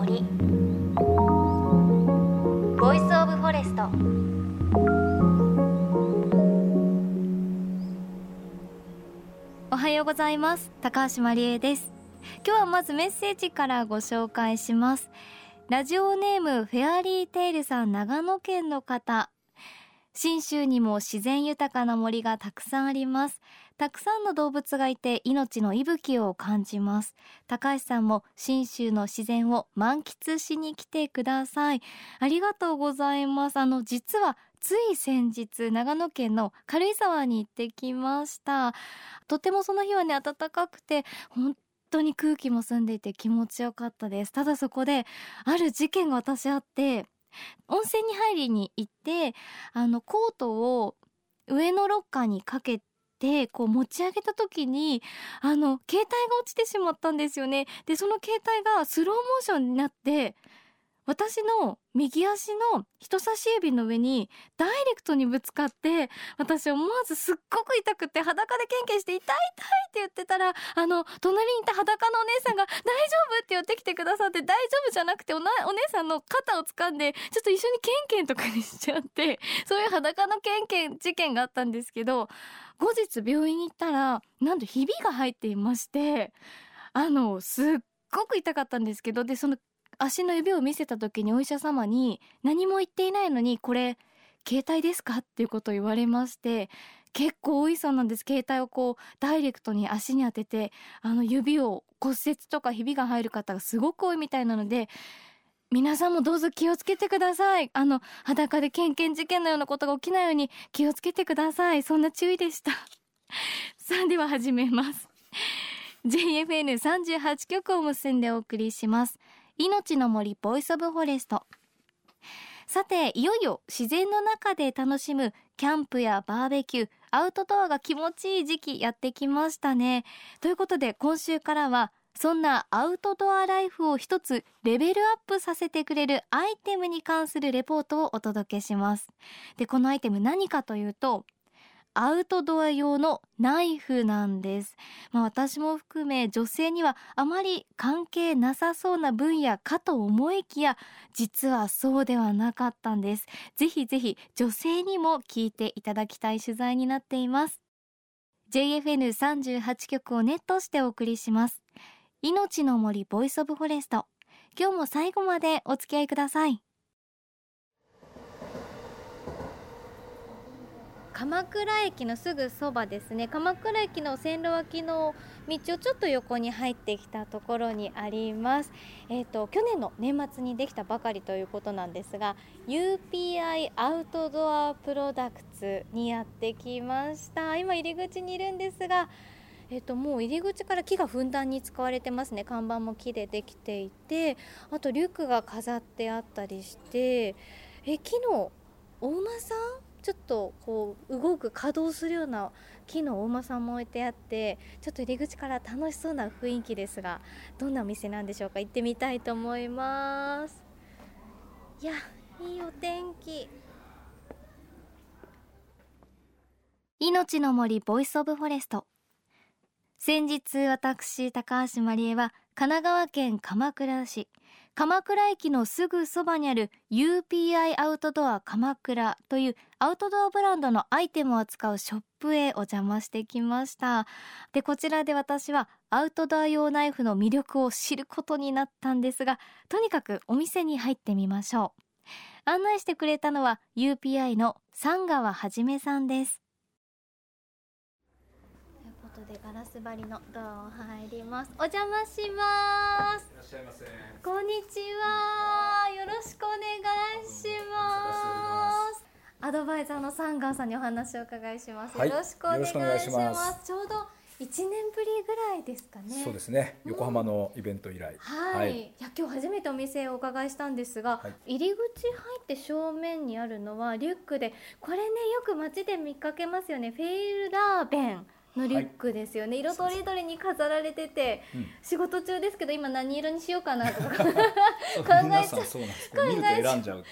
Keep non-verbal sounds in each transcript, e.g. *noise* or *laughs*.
森。 Voice of Forest おはようございます。高橋真理恵です。今日はまずメッセージからご紹介します。ラジオネームフェアリーテイルさん長野県の方。信州にも自然豊かな森がたくさんあります。たくさんの動物がいて命の息吹を感じます。高橋さんも信州の自然を満喫しに来てください。ありがとうございます。あの実はつい先日長野県の軽井沢に行ってきました。とてもその日はね暖かくて本当に空気も澄んでいて気持ちよかったです。ただそこである事件が私あって温泉に入りに行ってあのコートを上のロッカーにかけてこう持ち上げた時にあの携帯が落ちてしまったんですよね。でその携帯がスローモーションになって私の右足の人差し指の上にダイレクトにぶつかって私思わずすっごく痛くて裸でケンケンして痛い痛いって言ってたらあの隣にいた裸のお姉さんが大丈夫って言ってきてくださって大丈夫じゃなくておなお姉さんの肩を掴んでちょっと一緒にケンケンとかにしちゃって *laughs* そういう裸のケンケン事件があったんですけど後日病院に行ったらなんとひびが入っていましてあのすっごく痛かったんですけどでその足の指を見せた時にお医者様に何も言っていないのにこれ携帯ですか？っていうことを言われまして結構多いそうなんです。携帯をこうダイレクトに足に当ててあの指を骨折とかひびが入る方がすごく多いみたいなので皆さんもどうぞ気をつけてください。あの裸で献金事件のようなことが起きないように気をつけてください。そんな注意でした。*laughs* さあでは始めます。*laughs* JFN38 曲を結んでお送りします。命の森 Voice of Forest。さていよいよ自然の中で楽しむキャンプやバーベキューアウトドアが気持ちいい時期やってきましたね。ということで今週からはそんなアウトドアライフを一つレベルアップさせてくれるアイテムに関するレポートをお届けします。でこのアイテム何かというとアウトドア用のナイフなんです、まあ、私も含め女性にはあまり関係なさそうな分野かと思いきや実はそうではなかったんです。ぜひぜひ女性にも聞いていただきたい取材になっています。JFN38 局をネットしてお送りします。命の森 Voice of Forest。今日も最後までお付き合いください。鎌倉駅のすぐそばですね。鎌倉駅の線路脇の道をちょっと横に入ってきたところにあります。えっ、ー、と去年の年末にできたばかりということなんですが UPI アウトドアプロダクツにやってきました。今入り口にいるんですがえっと、もう入り口から木がふんだんに使われてますね。看板も木でできていてあとリュックが飾ってあったりしてえ木のお馬さんちょっとこう動く稼働するような木のお馬さんも置いてあってちょっと入り口から楽しそうな雰囲気ですがどんなお店なんでしょうか？行ってみたいと思います。いやいいお天気。命の森 Voice of Forest。先日私高橋真理恵は神奈川県鎌倉市。鎌倉駅のすぐそばにある UPI アウトドア鎌倉というアウトドアブランドのアイテムを扱うショップへお邪魔してきました。でこちらで私はアウトドア用ナイフの魅力を知ることになったんですがとにかくお店に入ってみましょう。案内してくれたのは UPI の三川はじめさんです。でガラス張りのドアを入りますお邪魔しますいらっしゃいませこんにちはよろしくお願いしますアドバイザーのサンガーさんにお話を伺いします、はい、よろしくお願いしますちょうど一年ぶりぐらいですかね。そうですね。横浜のイベント以来。はい。はい、いや今日初めてお店をお伺いしたんですが、はい、入り口入って正面にあるのはリュックで、これねよく街で見かけますよね。フェイルダーベン。のリュックですよね、はい、色とりどりに飾られてて、うん、仕事中ですけど今何色にしようかなとか。考えちゃう。考えちゃうね考えちゃい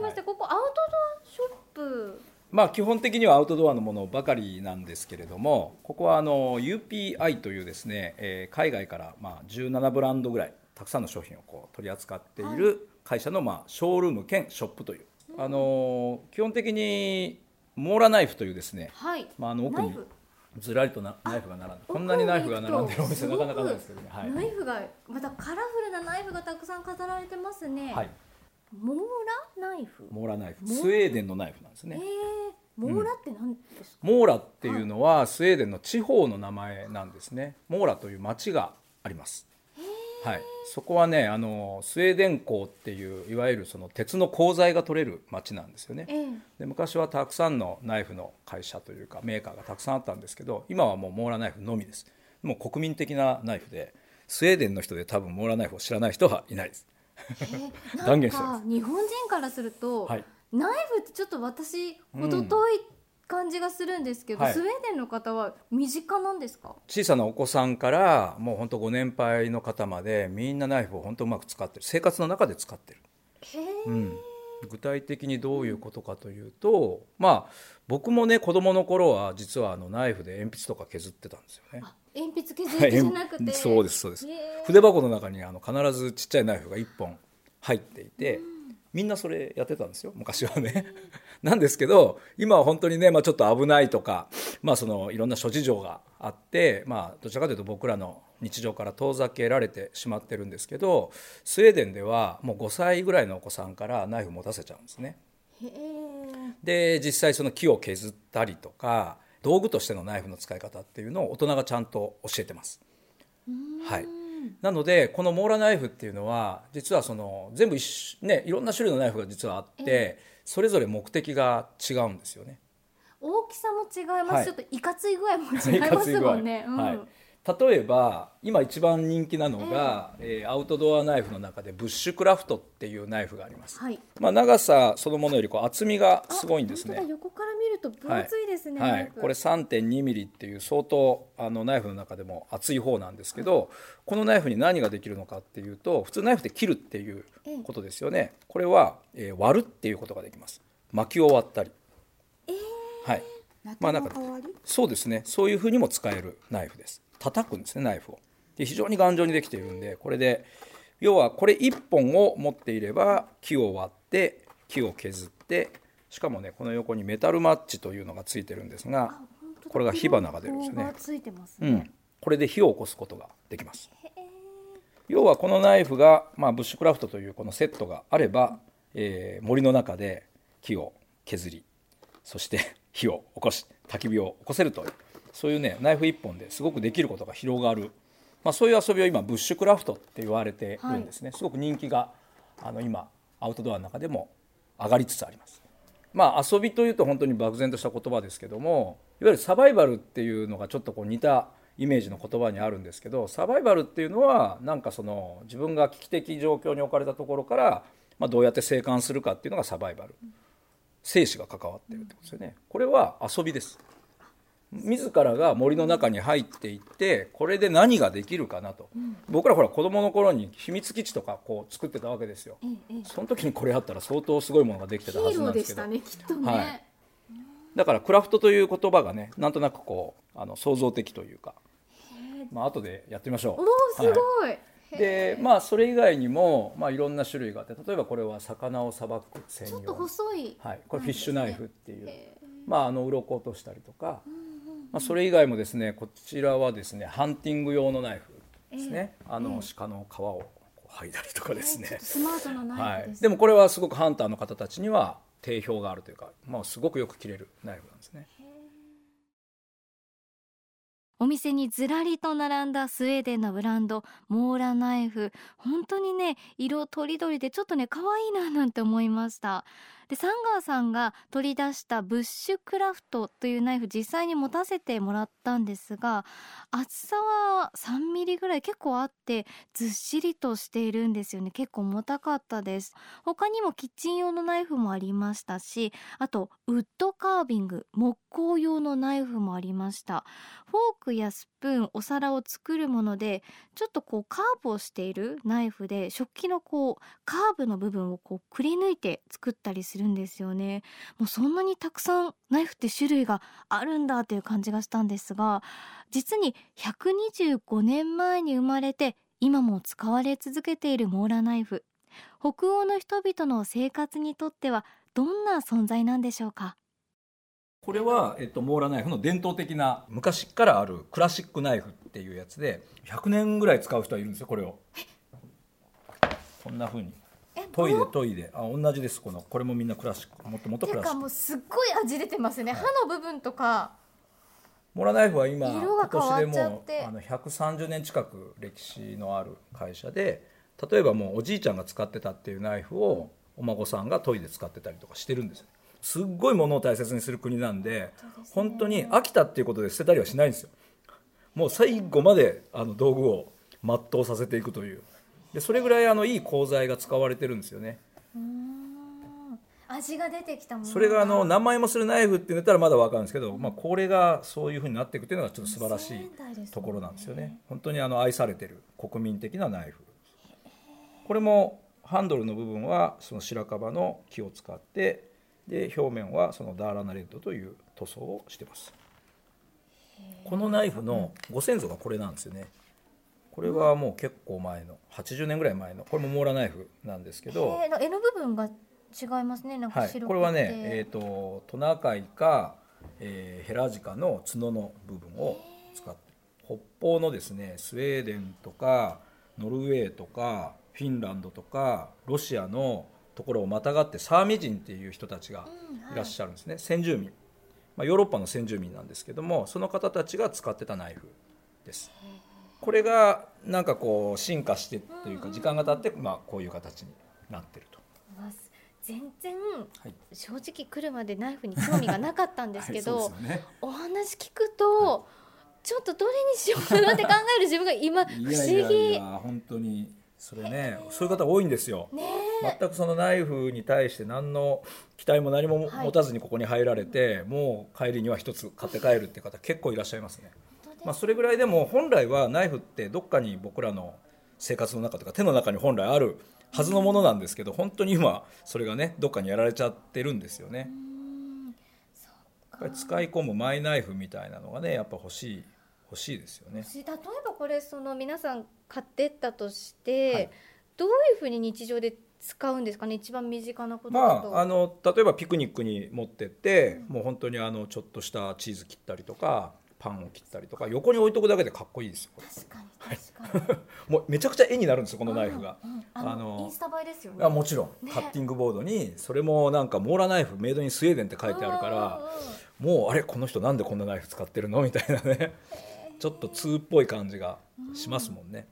ました、はい、ここアウトドアショップ。まあ基本的にはアウトドアのものばかりなんですけれどもここはあの UPI というですね、えー、海外からまあ17ブランドぐらいたくさんの商品をこう取り扱っている会社の、まあ、ショールーム兼ショップという、あの基本的にモーラナイフというですね、はい。まあ、あの奥にずらりとなナイフが並んでこんなにナイフが並んでるお店なかなかないですけどね、はい。ナイフがまたカラフルなナイフがたくさん飾られてますね、はい、モーラナイフ？モーラナイフ。スウェーデンのナイフなんですえねー、モーラって何ですか、モーラっていうのはスウェーデンの地方の名前なんですね。モーラという町がありますはい、そこはねあのスウェーデン港っていういわゆるその鉄の鋼材が取れる町なんですよね。ええ。で昔はたくさんのナイフの会社というかメーカーがたくさんあったんですけど今はもうモーラナイフのみです。もう国民的なナイフでスウェーデンの人で多分モーラナイフを知らない人はいないです。え *laughs* ー断言してまか日本人からすると、はい。ナイフってちょっと私ほど遠い感じがするんですけど、はい。スウェーデンの方は身近なんですか？小さなお子さんからもう本当ご年配の方までみんなナイフを本当うまく使ってる。生活の中で使ってる。うん、具体的にどういうことかというと、まあ僕もね子供の頃は実はあのナイフで鉛筆とか削ってたんですよね。あ鉛筆削りじゃなくて、そうですそうです。筆箱の中にあの必ずちっちゃいナイフが1本入っていて、みんなそれやってたんですよ昔はね。なんですけど今は本当にね、まあ、ちょっと危ないとか、まあ、そのいろんな諸事情があって、まあ、どちらかというと僕らの日常から遠ざけられてしまってるんですけどスウェーデンではもう5歳ぐらいのお子さんからナイフ持たせちゃうんですね。で実際その木を削ったりとか道具としてのナイフの使い方っていうのを大人がちゃんと教えてます。はい、なのでこのモーラナイフっていうのは実はその全部ねいろんな種類のナイフが実はあって、それぞれ目的が違うんですよね。大きさも違います、はい。ちょっといかつい具合も違いますもんね、うん。はい、例えば今一番人気なのが、えーアウトドアナイフの中でブッシュクラフトっていうナイフがあります、はい。まあ、長さそのものよりこう厚みがすごいんですね。横から見ると分厚いですね、はい。ナイフ、これ3.2ミリっていう相当あのナイフの中でも厚い方なんですけど、このナイフに何ができるのかっていうと普通ナイフって切るっていうことですよね。これは、えー割るっていうことができます。薪を割ったり、はい。まあなんかそうですね。そういうふうにも使えるナイフです叩くんですねナイフを。で非常に頑丈にできているんでこれで要はこれ1本を持っていれば木を割って木を削ってしかもねこの横にメタルマッチというのがついてるんですがこれが火花が出るんですよね。棒がついてますね、うん、これで火を起こすことができます。要はこのナイフが、まあ、ブッシュクラフトというこのセットがあれば、えー森の中で木を削りそして火を起こし焚き火を起こせるというそういうねナイフ一本ですごくできることが広がる、まあ、そういう遊びを今ブッシュクラフトって言われてるんですね、すごく人気があの今アウトドアの中でも上がりつつあります。まあ、遊びというと本当に漠然とした言葉ですけどもいわゆるサバイバルっていうのがちょっとこう似たイメージの言葉にあるんですけどサバイバルっていうのはなんかその自分が危機的状況に置かれたところから、まあ、どうやって生還するかっていうのがサバイバル。生死が関わってるってことですよね。これは遊びです自らが森の中に入っていってこれで何ができるかなと、僕らほら子供の頃に秘密基地とかこう作ってたわけですよ、その時にこれあったら相当すごいものができてヒたはずなんでけど。ですしたねきっとね、はい。だからクラフトという言葉がねなんとなくこうあの創造的というか。まあ後でやってみましょう。おおすごい、はいでまあそれ以外にも、まあ、いろんな種類があって例えばこれは魚をさばく専用。ちょっと細い、はい、これフィッシュナイフっていう、へまああの鱗を落としたりとか、まあ、それ以外もですねこちらはですねハンティング用のナイフですね、あの鹿の皮をこう剥いだりとかですね、*laughs* スマートなナはいイフです、でもこれはすごくハンターの方たちには定評があるというか、まあ、すごくよく切れるナイフなんですね。お店にずらりと並んだスウェーデンのブランドモーラナイフ。本当にね色とりどりでちょっとね可愛いななんて思いましたでサンガーさんが取り出したブッシュクラフトというナイフ実際に持たせてもらったんですが厚さは3ミリぐらい結構あってずっしりとしているんですよね。結構重たかったです。他にもキッチン用のナイフもありましたしあとウッドカービング木工用のナイフもありました。フォークやスプーンお皿を作るものでちょっとこうカーブをしているナイフで食器のこうカーブの部分をこうくり抜いて作ったりするんですよね。もうそんなにたくさんナイフって種類があるんだという感じがしたんですが実に125年前に生まれて今も使われ続けているモーラナイフ。北欧の人々の生活にとってはどんな存在なんでしょうか？これは、えっと、モーラナイフの伝統的な昔からあるクラシックナイフっていうやつで100年ぐらい使う人はいるんですよこれを。こんなふうに研いで研いであ同じですこの。これもみんなクラシック。もっともっとクラシック。もうすっごい味出てますね、はい、歯の部分とか。モラナイフは今今年でもあの130年近く歴史のある会社で例えばもうおじいちゃんが使ってたっていうナイフをお孫さんが研いで使ってたりとかしてるんですよ。すっごいものを大切にする国なんで、ね、本当に飽きたっていうことで捨てたりはしないんですよ。もう最後まであの道具を全うさせていくというでそれぐらいあのいい鋼材が使われてるんですよね。味が出てきたものそれがあの何万円もするナイフって言ったらまだ分かるんですけど、まあ、これがそういうふうになっていくっていうのがちょっと素晴らしいところなんですよね。本当にあの愛されてる国民的なナイフこれもハンドルの部分はその白樺の木を使ってで表面はそのダーラナレッドという塗装をしてます。このナイフのご先祖がこれなんですよねこれはもう結構前の80年ぐらい前のこれもモーラナイフなんですけど。柄の部分が違いますねはい、これはね、えーと、トナカイか、えー、ヘラジカの角の部分を使って北方のですねスウェーデンとかノルウェーとかフィンランドとかロシアのところをまたがってサーミ人っていう人たちがい。らっしゃるんですね、うんはい、先住民、まあ、ヨーロッパの先住民なんですけどもその方たちが使ってたナイフです。これがなんかこう進化してというか時間が経って、まあ、こういう形になってると。全然、正直来るまでナイフに興味がなかったんですけど、はいね、お話聞くと、ちょっとどれにしようかなって考える自分が今不思議。いやいや本当にそれねそういう方多いんですよ、ね、全くそのナイフに対して何の期待も何も持たずにここに入られて、はい、もう帰りには一つ買って帰るって方結構いらっしゃいますね。まあ、それぐらいでも本来はナイフってどっかに僕らの生活の中とか手の中に本来あるはずのものなんですけど本当に今それがねどっかにやられちゃってるんですよね。やっぱり使い込むマイナイフみたいなのがねやっぱ欲しい欲しいですよね。例えばこれその皆さん買ってったとして、はい、どういうふうに日常で使うんですかね？一番身近なことまあ、あの例えばピクニックに持ってって、うん、もう本当にあのちょっとしたチーズ切ったりとかパンを切ったりとか横に置いとくだけでかっこいいですよ確かに確かに、*laughs* もうめちゃくちゃ絵になるんですよこのナイフが、うんうん、あのインスタ映えですよね。あもちろん、ね、カッティングボードにそれもなんかモーラナイフメイドインスウェーデンって書いてあるからもうあれこの人なんでこんなナイフ使ってるの？みたいなね。ちょっと通っぽい感じがしますもんね、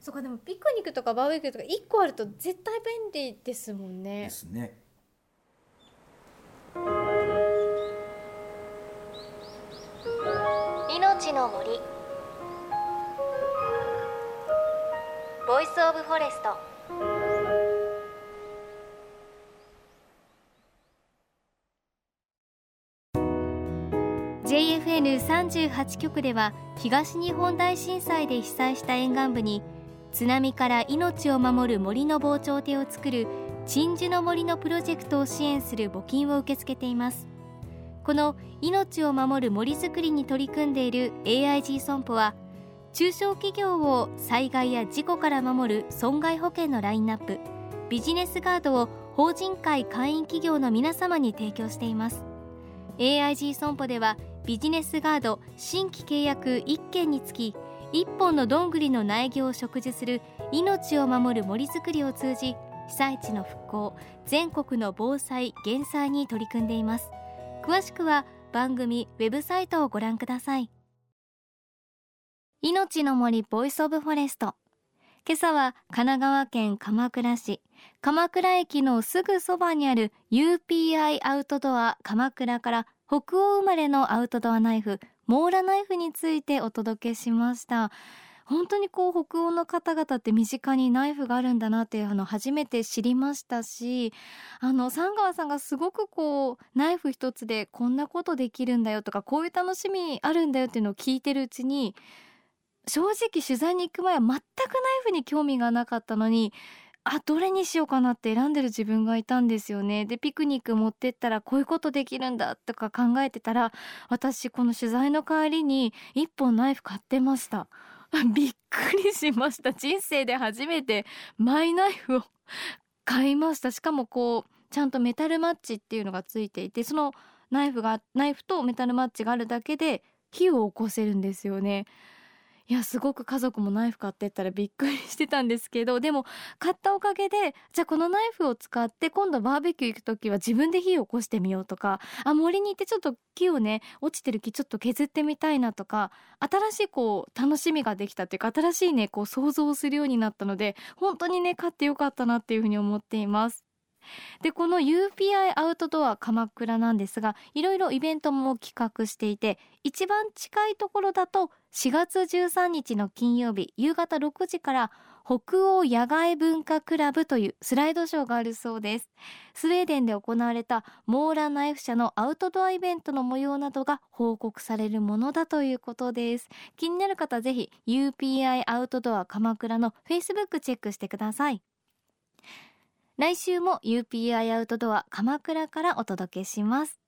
そうかでもピクニックとかバーベキューとか1個あると絶対便利ですもんね。ですね命の森。 Voice of Forest。38局では東日本大震災で被災した沿岸部に津波から命を守る森の防潮堤を作る鎮守の森のプロジェクトを支援する募金を受け付けています。この命を守る森づくりに取り組んでいる AIG 損保は中小企業を災害や事故から守る損害保険のラインナップビジネスガードを法人会会員企業の皆様に提供しています。AIG 損保ではビジネスガード新規契約1件につき1本のどんぐりの苗木を植樹する命を守る森づくりを通じ被災地の復興全国の防災減災に取り組んでいます。詳しくは番組ウェブサイトをご覧ください。命の森 Voice of Forest。今朝は神奈川県鎌倉市。鎌倉駅のすぐそばにある UPI アウトドア鎌倉から北欧生まれのアウトドアナイフモーラナイフについてお届けしました。本当にこう北欧の方々って身近にナイフがあるんだなっていうのを初めて知りましたしあの三川さんがすごくこうナイフ一つでこんなことできるんだよとかこういう楽しみあるんだよっていうのを聞いてるうちに正直取材に行く前は全くナイフに興味がなかったのにあどれにしようかなって選んでる自分がいたんですよね。でピクニック持ってったらこういうことできるんだとか考えてたら私この取材の帰りに1本ナイフ買ってました。*laughs* びっくりしました。人生で初めてマイナイフを買いました。しかもこうちゃんとメタルマッチっていうのがついていてそのナイフがナイフとメタルマッチがあるだけで火を起こせるんですよね。いやすごく家族もナイフ買ってったらびっくりしてたんですけどでも買ったおかげでじゃあこのナイフを使って今度バーベキュー行く時は自分で火を起こしてみようとかあ森に行ってちょっと木をね落ちてる木ちょっと削ってみたいなとか新しいこう楽しみができたっていうか新しいねこう想像するようになったので本当にね買ってよかったなっていうふうに思っています。でこの UPI アウトドア鎌倉なんですがいろいろイベントも企画していて一番近いところだと4月13日の金曜日夕方6時から北欧野外文化クラブというスライドショーがあるそうです。スウェーデンで行われたモーラナイフ社のアウトドアイベントの模様などが報告されるものだということです。気になる方ぜひ UPI アウトドア鎌倉の Facebook チェックしてください。来週も UPI アウトドア鎌倉からお届けします。